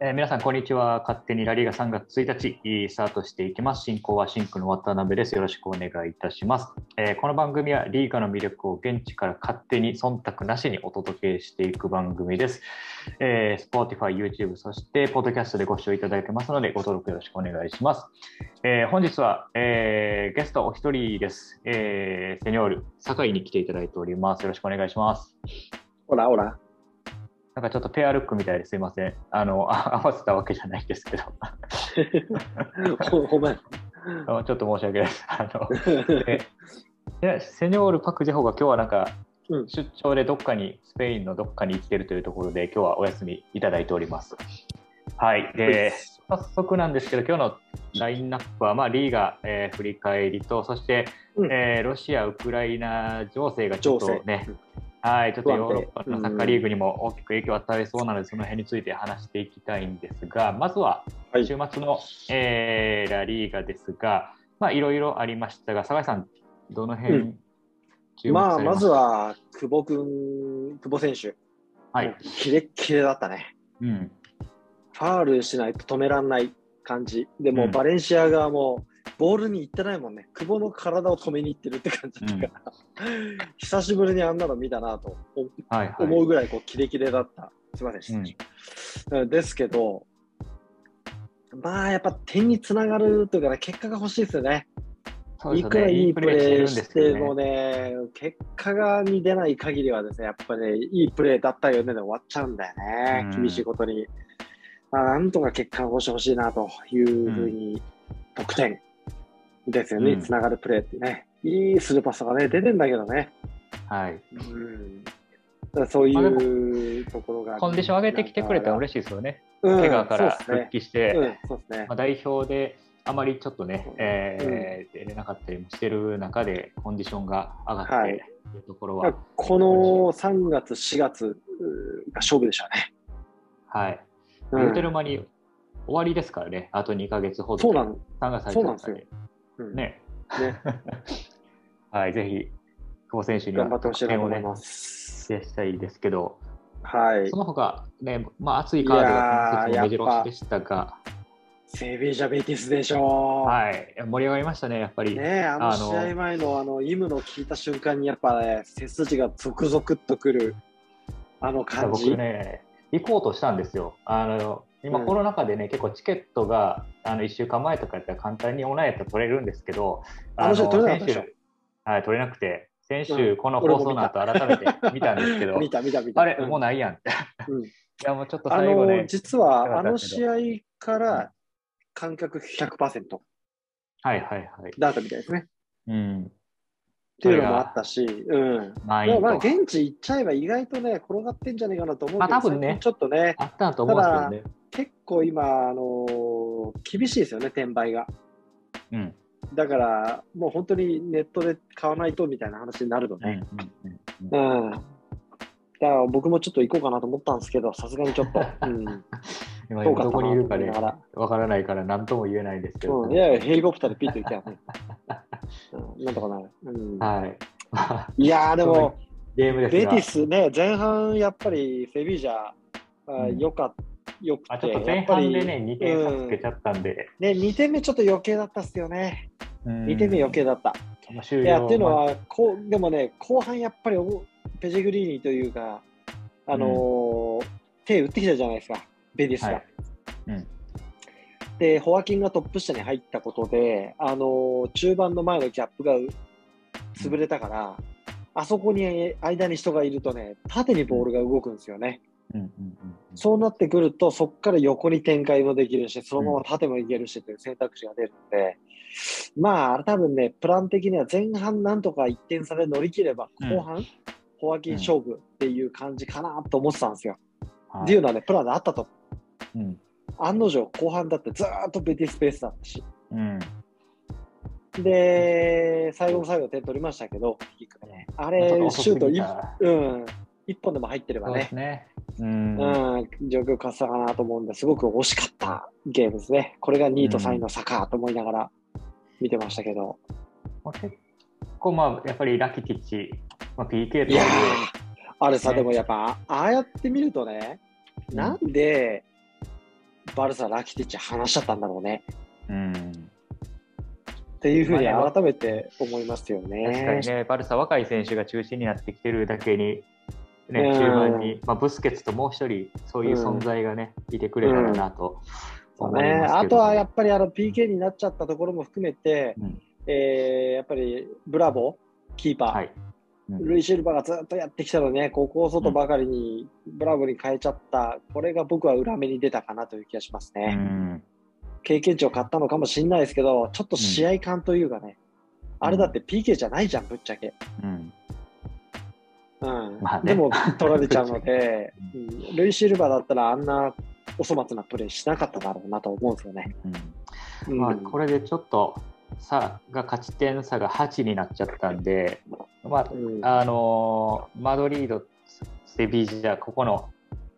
えー、皆さん、こんにちは。勝手にラリーが3月1日スタートしていきます。進行はシンクの渡辺です。よろしくお願いいたします。えー、この番組はリーガの魅力を現地から勝手に忖度なしにお届けしていく番組です。えー、Spotify、YouTube、そしてポッドキャストでご視聴いただいてますので、ご登録よろしくお願いします。えー、本日は、えー、ゲストお一人です。えー、セニョール、酒井に来ていただいております。よろしくお願いします。ほらほら。なんかちょっとペアルックみたいですいません。あの、合わせたわけじゃないですけど。ほんまちょっと申し訳ないです。あの でセニョール・パク・ジェホが今日はなんか、出張でどっかに、スペインのどっかに行ってるというところで、今日はお休みいただいております。はい。で、早速なんですけど、今日のラインナップは、まあ、リーガ、えー、振り返りと、そして、うん、えー、ロシア・ウクライナ情勢がちょっとね、はい、ちょっとヨーロッパのサッカーリーグにも大きく影響を与えそうなので、その辺について話していきたいんですが、まずは週末の、はい、えー、ラリーガですが、まあ、いろいろありましたが、酒井さん、どの辺、うん。まあ、まずは久保君、久保選手、はい、キレッキレだったね。うん、ファールしないと止められない感じ。でも、うん、バレンシア側もボールに行ってないもんね。久保の体を止めに行ってるって感じだから、うん、久しぶりにあんなの見たなと。思うぐらいこうキレキレだった。すみません、うん、ですけど、まあやっぱ点につながるというか、ね、結果が欲しいですよね。ね。いくらいいプレーしてもね、結果がに出ない限りはですね、やっぱり、ね、いいプレーだったよねで終わっちゃうんだよね、厳しいことに。まあ、なんとか結果をしてほしいなというふうに、得点ですよね、つながるプレーってね。いいスルーパスがね、出てんだけどね。はい。うん、そういうところが。コンディション上げてきてくれたら嬉しいですよね。うん、怪我から復帰して、代表であまりちょっとね、えー、出れなかったりもしてる中で、コンディションが上がって、はい、いうところは。この3月、4月が勝負でしょうね。はい。言うてる間に終わりですからね、あと2か月ほど。そうなん、3月そうなんですよ。ね。ね はい、ぜひ、久保選手には頑張ってほしいと思います。ね、したいですけど、はい。その他、ね、まあ、熱いカードが目白押しでしたが、セビージャ・ベティスでしょう。はい、盛り上がりましたね、やっぱり。ねあの試合前のあのイムの聞いた瞬間に、やっぱね、背筋が続々とくる、あの感じ。僕ね、行こうとしたんですよ。あの今、コロナ禍でね、結構チケットがあの1週間前とかやったら簡単にオンラインやったら取れるんですけど、あの取れなはい、取れなくて、先週、この放送の後改めて見たんですけど、見た見た見たあれ、もうないやんって。うん、いや、もうちょっと最後ね。実は、あの試合から観客100%。はいはいはい。だったみたいですね。うん。っていうのもあったし、うん。まあ、まあ、現地行っちゃえば意外とね、転がってんじゃないかなと思うけど、まあ、多分ね、ちょっとね、あったと思うんですけどね。結構今、あのー、厳しいですよね、転売が。うん。だから、もう本当にネットで買わないとみたいな話になるのね。うん、うん、だから僕もちょっと行こうかなと思ったんですけど、さすがにちょっと。うん今どこにいるかね、わからないから何とも言えないですけど、うん、いやいや、ヘリコプターでピッと行きゃね。うん、なんとかなる。うん、はい。いやでも、ゲームですベティスね、前半やっぱりセビージャ、あよかった。よくて、前半でね、2点差つけちゃったんで、うん、ね、2点目ちょっと余計だったっすよね。2点目余計だった。いやっていうのはこう、でもね、後半やっぱりペジェグリーニというか、あのーうん、手打ってきたじゃないですか。ベディスが。はいうん、で、ホアキンがトップ下に入ったことで、あの中盤の前のギャップが潰れたから、うん、あそこに間に人がいるとね、縦にボールが動くんですよね。そうなってくると、そこから横に展開もできるし、そのまま縦もいけるしという選択肢が出るので、まあ、多分ね、プラン的には前半なんとか1点差で乗り切れば、後半、うん、ホアキン勝負っていう感じかなと思ってたんですよ。っていうのはね、プランであったと。うん、案の定、後半だってずっとベティスペースだったし。うん、で、最後の最後点取りましたけど、ね、あれ、シュート1、うん、1本でも入ってればね、ねうん、うん、状況変わったかなと思うんですごく惜しかったゲームですね。これが2位と3位の差かと思いながら見てましたけど。結構、まあ、やっぱりラキティッチ、まあ、PK という。あれさ、でもやっぱ、ああやって見るとね、なんで、バルサ、ラキティッチ話しちゃったんだろうね。うん。っていうふうに改めて思いますよね。確かにね、バルサ、若い選手が中心になってきてるだけに、ね、中盤に、まあ、ブスケツともう一人、そういう存在がね、いてくれたらなと思います、ね、あとはやっぱりあの PK になっちゃったところも含めて、うん、えー、やっぱりブラボー、キーパー、はい。うん、ルイ・シルバーがずっとやってきたのね、ここを外ばかりにブラボーに変えちゃった、これが僕は裏目に出たかなという気がしますね。うん。経験値を買ったのかもしれないですけど、ちょっと試合感というかね、あれだって PK じゃないじゃん、ぶっちゃけ。うんうん。まあね、でも取られちゃうので、うん、ルイ・シルバーだったらあんなお粗末なプレーしなかっただろうなと思うんですよね。うん。まあ、これでちょっと差が勝ち点差が8になっちゃったんで、まあ、うん、あのマドリード、セビージャ、ここの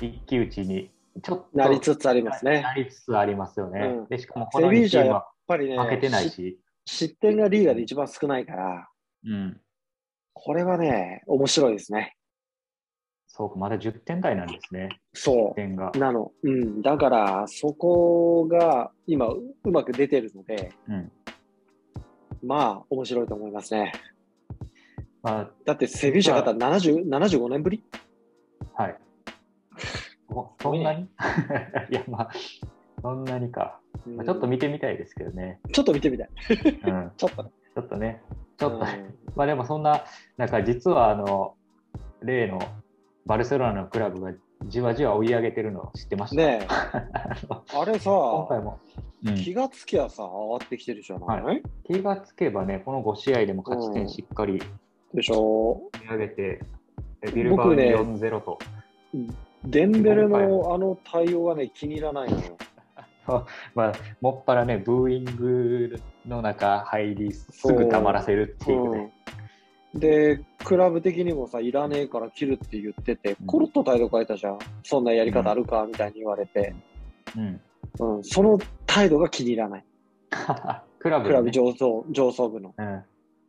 一騎打ちにちょっとなりつつありますね。なりつつありますよね。うん、でしかもこの2チームは負けてないし、失点がリーガで一番少ないから、うん、これはね、面白いですね。そうか、まだ10点台なんですね。そう。点がなの。うん。だから、そこが今、うまく出てるので、うん、まあ、面白いと思いますね。まあ、だって、セビーシャ方75年ぶり？はい。そんなに？いや、まあ、そんなにか。まあ、ちょっと見てみたいですけどね。ちょっと見てみたい。うん、ちょっとね。ちょっとね。ちょっと、まあでもそんな、なんか実はあの、例のバルセロナのクラブがじわじわ追い上げてるの知ってました？ね あれさ、今回も、うん、気がつきゃさ、上がってきてるじゃない、はい、気がつけばね、この5試合でも勝ち点しっかり、でしょ。追い上げて、ビルバー4-0と。デンベルのあの対応がね、気に入らないのよ。まあ、もっぱらね、ブーイングの中入り、すぐたまらせるっていうね。うん、で、クラブ的にもさ、いらねえから切るって言ってて、うん、コロッと態度変えたじゃん。そんなやり方あるか、みたいに言われて。うん。うん、その態度が気に入らない。クラブ、ね、クラブ上層上層部の。うん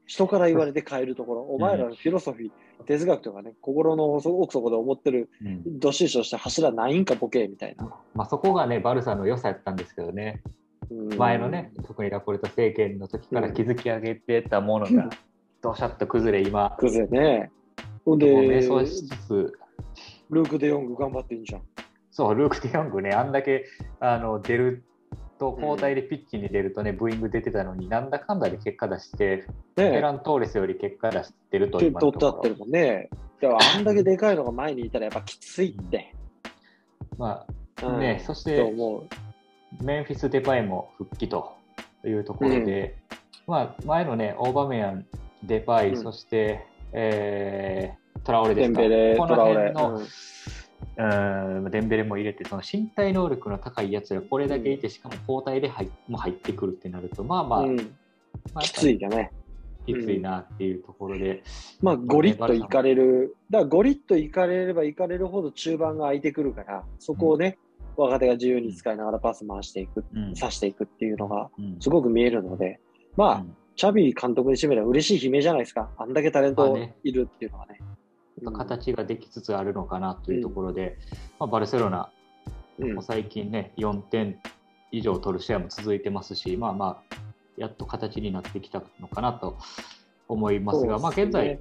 人から言われて変えるところ、お前らのフィロソフィー、哲学とかね、心の奥底で思ってる、どっしりとした柱ないんか、ボケみたいな。まあ、そこがね、バルサの良さやったんですけどね、前のね、特にラポルト政権の時から築き上げてたものが、どしゃっと崩れ、今。崩れね。ほんで、瞑想しつつ、ルーク・デ・ヨング頑張ってんじゃん。そう、ルーク・デ・ヨングね、あんだけあの出ると交代でピッチに出るとね、ブーイング出てたのに、なんだかんだで結果出して、フェラントーレスより結果出してると今のとってるもんね。でもあんだけでかいのが前にいたらやっぱきついって。まあね、うん、そしてメンフィス・デパイも復帰というところで、うん、まあ前のね、オーバメヤン、デパイ、うん、そして、えー、トラオレですか。この辺の、うんデンベレも入れてその身体能力の高いやつがこれだけいてしかも交代で入も入ってくるってなるとまあまあ、うん。まあ、きついよね。きついなっていうところで、うん、まあゴリッといかれる。だからゴリッといかれればいかれるほど中盤が空いてくるからそこをね、うん、若手が自由に使いながらパス回していく、うん、刺していくっていうのがすごく見えるので、まあ、チャビ監督にしてみれば嬉しい悲鳴じゃないですか。あんだけタレントいるっていうのはね。形ができつつあるのかなというところで、まあ、バルセロナ、も最近ね、4点以上取る試合も続いてますし、まあまあ、やっと形になってきたのかなと思いますが、すね、まあ、現在、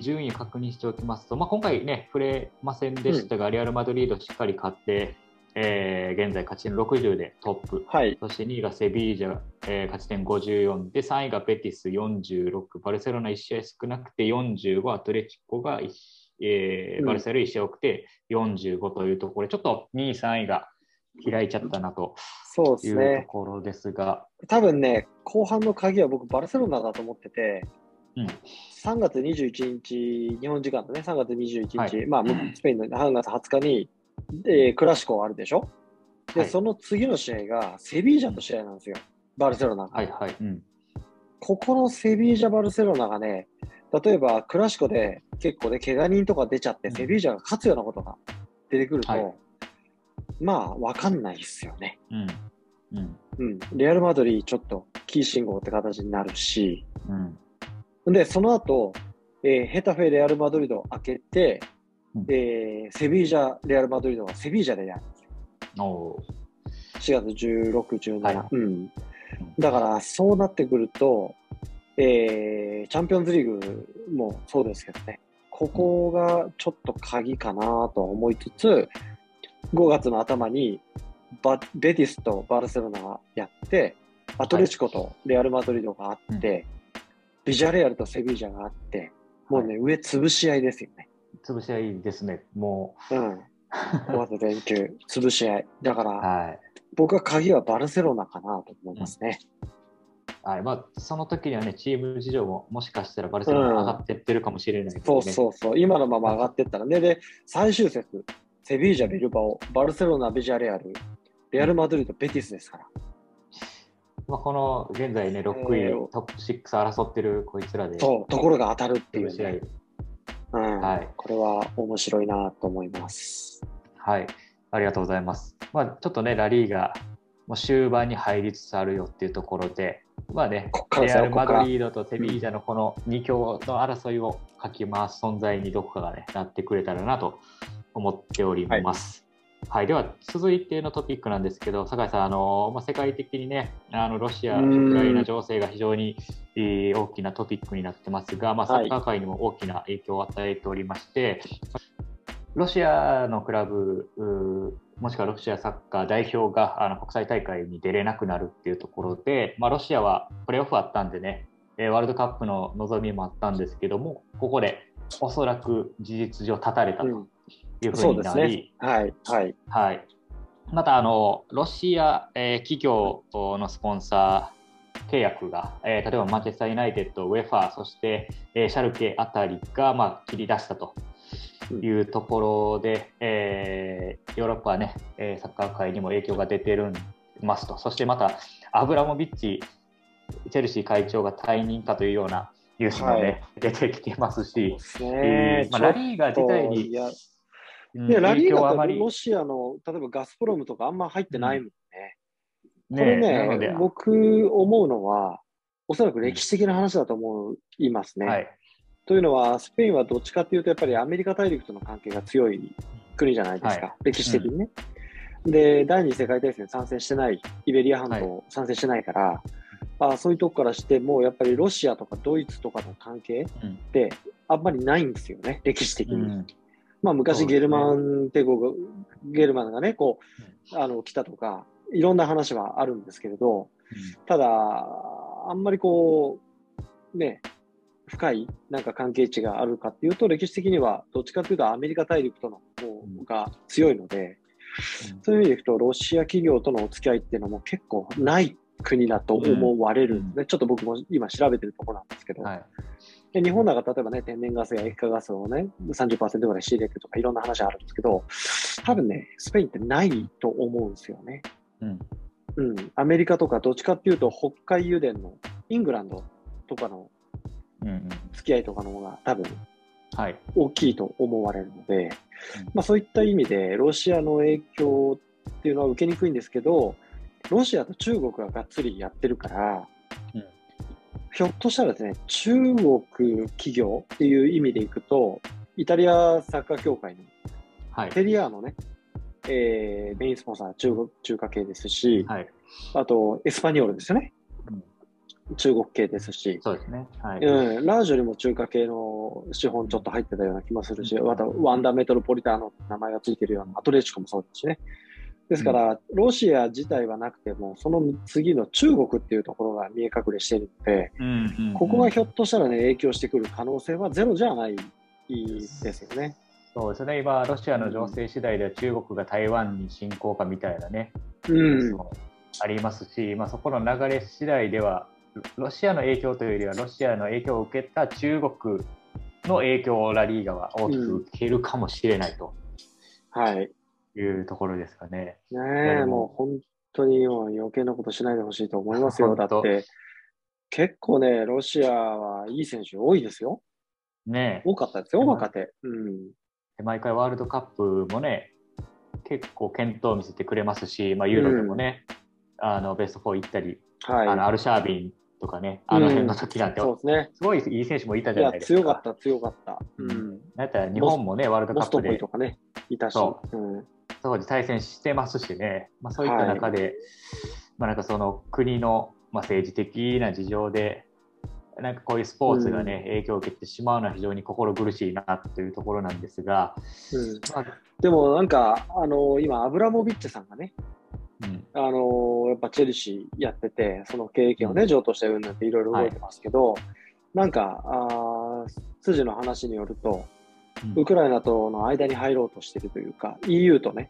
順位確認しておきますと、まあ、今回ね、触れませんでしたが、うん、レアル・マドリードしっかり勝って、えー、現在勝ち点60でトップ、はい、そして2位がセビージャ、えー、勝ち点54で3位がベティス46バルセロナ1試合少なくて45アトレチコが、えー、バルセロナ1試合多くて45というところ。で、ちょっと2位3位が開いちゃったなというところですが、ね、多分ね後半の鍵は僕バルセロナだと思ってて、うん、3月21日日本時間のね。3月21日、はい、まあスペインの3月20日にで、クラシコあるでしょ？で、はい、その次の試合がセビージャの試合なんですよ。バルセロナ。はいはい。うん、ここのセビージャ、バルセロナがね、例えばクラシコで結構ね、怪我人とか出ちゃって、セビージャが勝つようなことが出てくると、はい、まあ、わかんないですよね。うん。うん。うん。レアル・マドリー、ちょっとキー信号って形になるし、うん。で、その後、えー、ヘタフェ・レアル・マドリードを開けて、えー、セビージャ、レアル・マドリードはセビージャでやるんですよ。月16、17、はい、うん。だから、そうなってくると、えー、チャンピオンズリーグもそうですけどね、ここがちょっと鍵かなと思いつつ、5月の頭にバベティスとバルセロナがやって、アトレチコとレアル・マドリードがあって、はい、ビジャレアルとセビージャがあって、もうね、はい、上潰し合いですよね。潰し合いですね、もう。うん。5月連休、潰し合い。だから、はい、僕は鍵はバルセロナかなと思いますね。うん。はい。まあ、その時にはね、チーム事情ももしかしたらバルセロナ上がってってるかもしれない、ねうん、そうそうそう、今のまま上がってったらね、で、最終節、セビージャ、ビルバオ、バルセロナ、ビジャレアル、レアル・マドリード、ベティスですから。まあ、この現在ね、6位、えー、トップ6争ってるこいつらで。そう、ところが当たるっていう、ね、うん、はい、これは面白いなと思います。はい、ありがとうございます。まあ、ちょっとね、ラリーがもう終盤に入りつつあるよっていうところで、まあね、レアル・マドリードとセビージャのこの2強の争いをかき回す存在にどこかがね、なってくれたらなと思っております。はい、はい、では続いてのトピックなんですけど、酒井さん、あのまあ、世界的にね、あのロシア、ウクライナ情勢が非常に、えー、大きなトピックになってますが、まあ、サッカー界にも大きな影響を与えておりまして、はい、ロシアのクラブもしくはロシアサッカー代表があの国際大会に出れなくなるっていうところで、まあ、ロシアはプレーオフあったんでね、ワールドカップの望みもあったんですけども、ここでおそらく事実上立たれたというふうになり、うん、ね、はいはい。はい、またあのロシア、えー、企業のスポンサー契約が、えー、例えばマンチェスター・ユナイテッド、ウェファー、そして、えー、シャルケあたりが、まあ、切り出したというところで、えー、ヨーロッパはね、えー、サッカー界にも影響が出てるんますと、そしてまた、アブラモビッチ、チェルシー会長が退任かというようなニュースもね、はい、出てきてますし、えーまあ、ラリーガ自体に。いや、うん、ラリーガってロシアの、例えばガスプロムとかあんま入ってないもんね。うん、これね、ね僕思うのは、おそらく歴史的な話だと思いますね。はい。というのは、スペインはどっちかというと、やっぱりアメリカ大陸との関係が強い国じゃないですか、はい、歴史的にね、うん、で、第二次世界大戦参戦してない、イベリア半島参戦してないから、はい、あそういうとこからしても、やっぱりロシアとかドイツとかの関係ってあんまりないんですよね、歴史的に。うん、まあ、昔、ゲルマン帝国、ゲルマンがね、こう、あの来たとか、いろんな話はあるんですけれど、ただ、あんまりこう、ね、深いなんか関係値があるかっていうと、歴史的にはどっちかというとアメリカ大陸との方が強いので、うん、そういう意味でいくと、ロシア企業とのお付き合いっていうのも結構ない国だと思われるんですね。うん、ちょっと僕も今調べてるところなんですけど。はいで日本なんか例えばね、天然ガスや液化ガスをね、30%ぐらい仕入れてるとかいろんな話あるんですけど、多分ね、スペインってないと思うんですよね。うん。うん。アメリカとかどっちかっていうと、北海油田のイングランドとかの付き合いとかの方が多分大きいと思われるので、まあ、そういった意味でロシアの影響っていうのは受けにくいんですけどロシアと中国ががっつりやってるから、うん、ひょっとしたらですね中国企業っていう意味でいくとイタリアサッカー協会の、はい、テリアのね、えー、メインスポンサー中国中華系ですし、はい、あとエスパニョールですよね、中国系ですし、そうですね。はい。うん、ラージョにも中華系の資本ちょっと入ってたような気もするし、またワンダーメトロポリターの名前がついてるようなアトレチコもそうですしね。ですから、うん、ロシア自体はなくても、その次の中国っていうところが見え隠れしているので、うんうんうん、ここがひょっとしたらね、影響してくる可能性はゼロじゃないですよね。そうですね、今、ロシアの情勢次第では中国が台湾に侵攻かみたいなね、うん、ありますし、まあ、そこの流れ次第では、ロシアの影響というよりは、ロシアの影響を受けた中国の影響をラリーガは大きく受けるかもしれないと、うん、はい、いうところですかね。ねえ、もう本当にもう余計なことしないでほしいと思いますよ。だって、結構ね、ロシアはいい選手多いですよ。ね多かったですよ、若手。うん、毎回ワールドカップもね、結構健闘を見せてくれますし、まあ、ユーロでもね、うん、あのベスト4行ったり、はい、あのアルシャービンとかね、あの辺の時なんて、うん、そうですね、すごいいい選手もいたじゃないですか。強かった、強かった。うん。なんやったら日本もね、ワールドカップで。とかね、いたし。そう,、ん、当時対戦してますしね、まあ、そういった中で、はい、まあ、なんかその国の、まあ、政治的な事情で、なんかこういうスポーツがね、うん、影響を受けてしまうのは非常に心苦しいなというところなんですが、うん。まあ、でもなんか、あの今、アブラモビッチさんがね、うん、あのやっぱチェルシーやってて、その経験をね、譲渡してるんだっていろいろ動いてますけど、はい、なんかあ、筋の話によると、ウクライナとの間に入ろうとしてるというか、EU とね、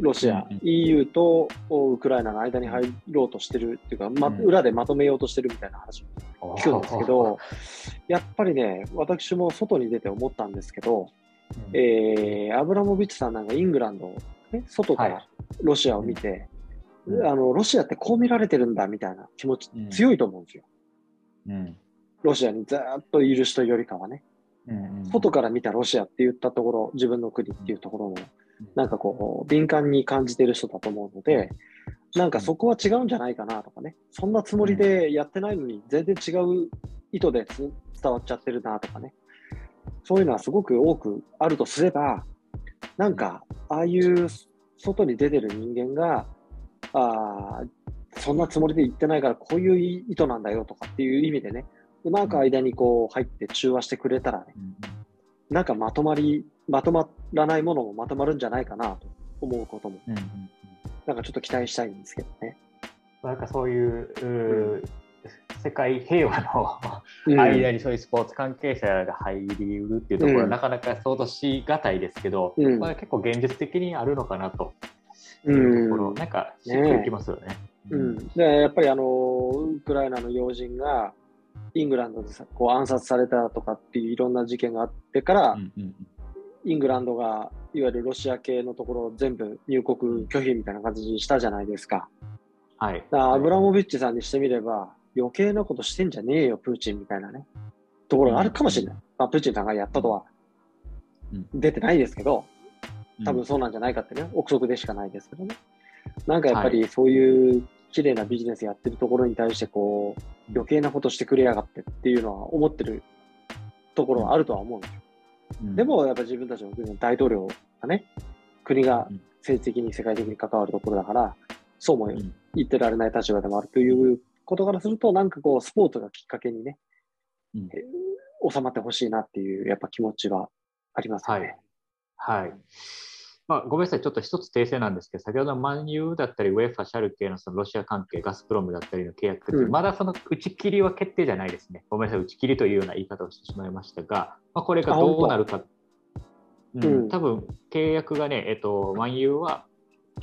ロシア、うん、EU とウクライナの間に入ろうとしてるっていうか、ま、裏でまとめようとしてるみたいな話を聞くんですけど、やっぱりね、私も外に出て思ったんですけど、うん、えー、アブラモビッチさんなんかイングランド、ね、外からロシアを見て、はい、あの、ロシアってこう見られてるんだみたいな気持ち強いと思うんですよ。うん、ロシアにずっといる人よりかはね。外から見たロシアって言ったところ、自分の国っていうところも、なんかこう、敏感に感じてる人だと思うので、なんかそこは違うんじゃないかなとかね、そんなつもりでやってないのに、全然違う意図で伝わっちゃってるなとかね、そういうのはすごく多くあるとすれば、なんか、ああいう外に出てる人間が、あそんなつもりで言ってないから、こういう意図なんだよとかっていう意味でね、うまく間にこう入って中和してくれたらね、なんかまとまり、まとまらないものもまとまるんじゃないかなと思うことも、なんかちょっと期待したいんですけどね。なんかそういう、う世界平和の間にそういうスポーツ関係者が入りうるっていうところはなかなか想像しがたいですけど、うん、まあ、結構現実的にあるのかなと。いうところ、うん、なんかしっくりきますよね。ねうん、でやっぱりあのウクライナの要人がイングランドでさこう暗殺されたとかっていういろんな事件があってから、うんうん、イングランドがいわゆるロシア系のところを全部入国拒否みたいな感じにしたじゃないですか。はい、アブラモビッチさんにしてみれば余計なことしてんじゃねえよプーチンみたいなね。ところがあるかもしれない。まあ、プーチンさんがやったとは出てないですけど、多分そうなんじゃないかってね、憶測でしかないですけどね。なんかやっぱりそういう綺麗なビジネスやってるところに対してこう余計なことしてくれやがってっていうのは思ってるところはあるとは思うんですよ。うん、でもやっぱ自分たちの国の大統領がね国が政治的に世界的に関わるところだからそうも言ってられない立場でもあるということからするとなんかこうスポーツがきっかけにね、うん、収まってほしいなっていうやっぱ気持ちはありますね。はい、はいまあ、ごめんなさい、ちょっと一つ訂正なんですけど、先ほどのマンユーだったり、ウェファ、シャルケのそのロシア関係、ガスプロムだったりの契約まだその打ち切りは決定じゃないですね。ごめんなさい、打ち切りというような言い方をしてしまいましたが、まあ、これがどうなるか、うん、多分契約がね、えっと、マンユーは、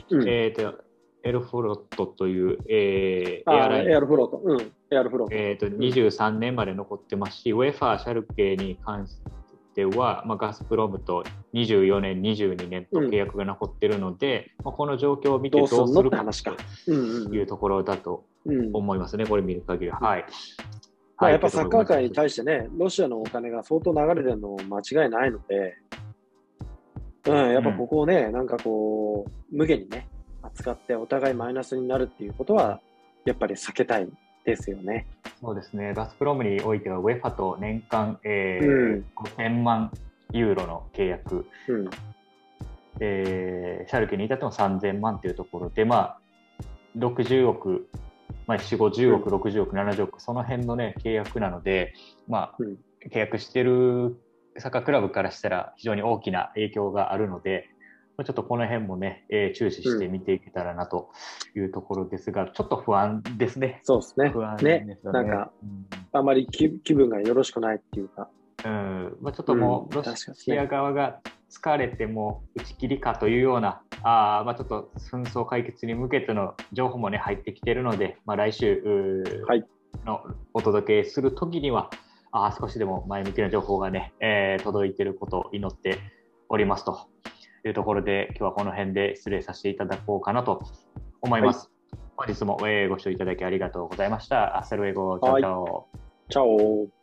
うん、えっと、エルフロットという、えー、エアライン。エアルフロット。うん。エアルフロット。えっ、と、23年まで残ってますし、ウェファー、シャルケに関しては、まあ、ガスプロムと24年、22年と契約が残ってるので、うん、まあ、この状況を見てどうするかというところだと思いますね、これ見る限り。は。はい。まあ、やっぱサッカー界に対してね、ロシアのお金が相当流れてるの間違いないので、うん、やっぱここをね、うん、なんかこう、無限にね、扱ってお互いマイナスになるっていうことは、やっぱり避けたいですよね。そうですね。ガスプロムにおいては、ウェファと年間、えーうん、5000万ユーロの契約、うん、えー、シャルケに至っても3000万というところで、まあ、60億、まあ、4、50億、うん、60億、70億、その辺のね、契約なので、まあ、うん、契約してるサッカークラブからしたら非常に大きな影響があるので、ちょっとこの辺もね、えー、注視して見ていけたらなというところですが、うん、ちょっと不安ですね。そうですね。不安ですね。ねなんか、うん、あまり気分がよろしくないっていうか。うんまあ、ちょっともう、ロシア側が疲れても打ち切りかというような、あまあ、ちょっと紛争解決に向けての情報もね、入ってきているので、まあ、来週のお届けするときには、あ少しでも前向きな情報がね、えー、届いていることを祈っておりますと。というところで、今日はこの辺で失礼させていただこうかなと思います。はい、本日もご視聴いただきありがとうございました。 Hasta luego、ciao ciao。 ciao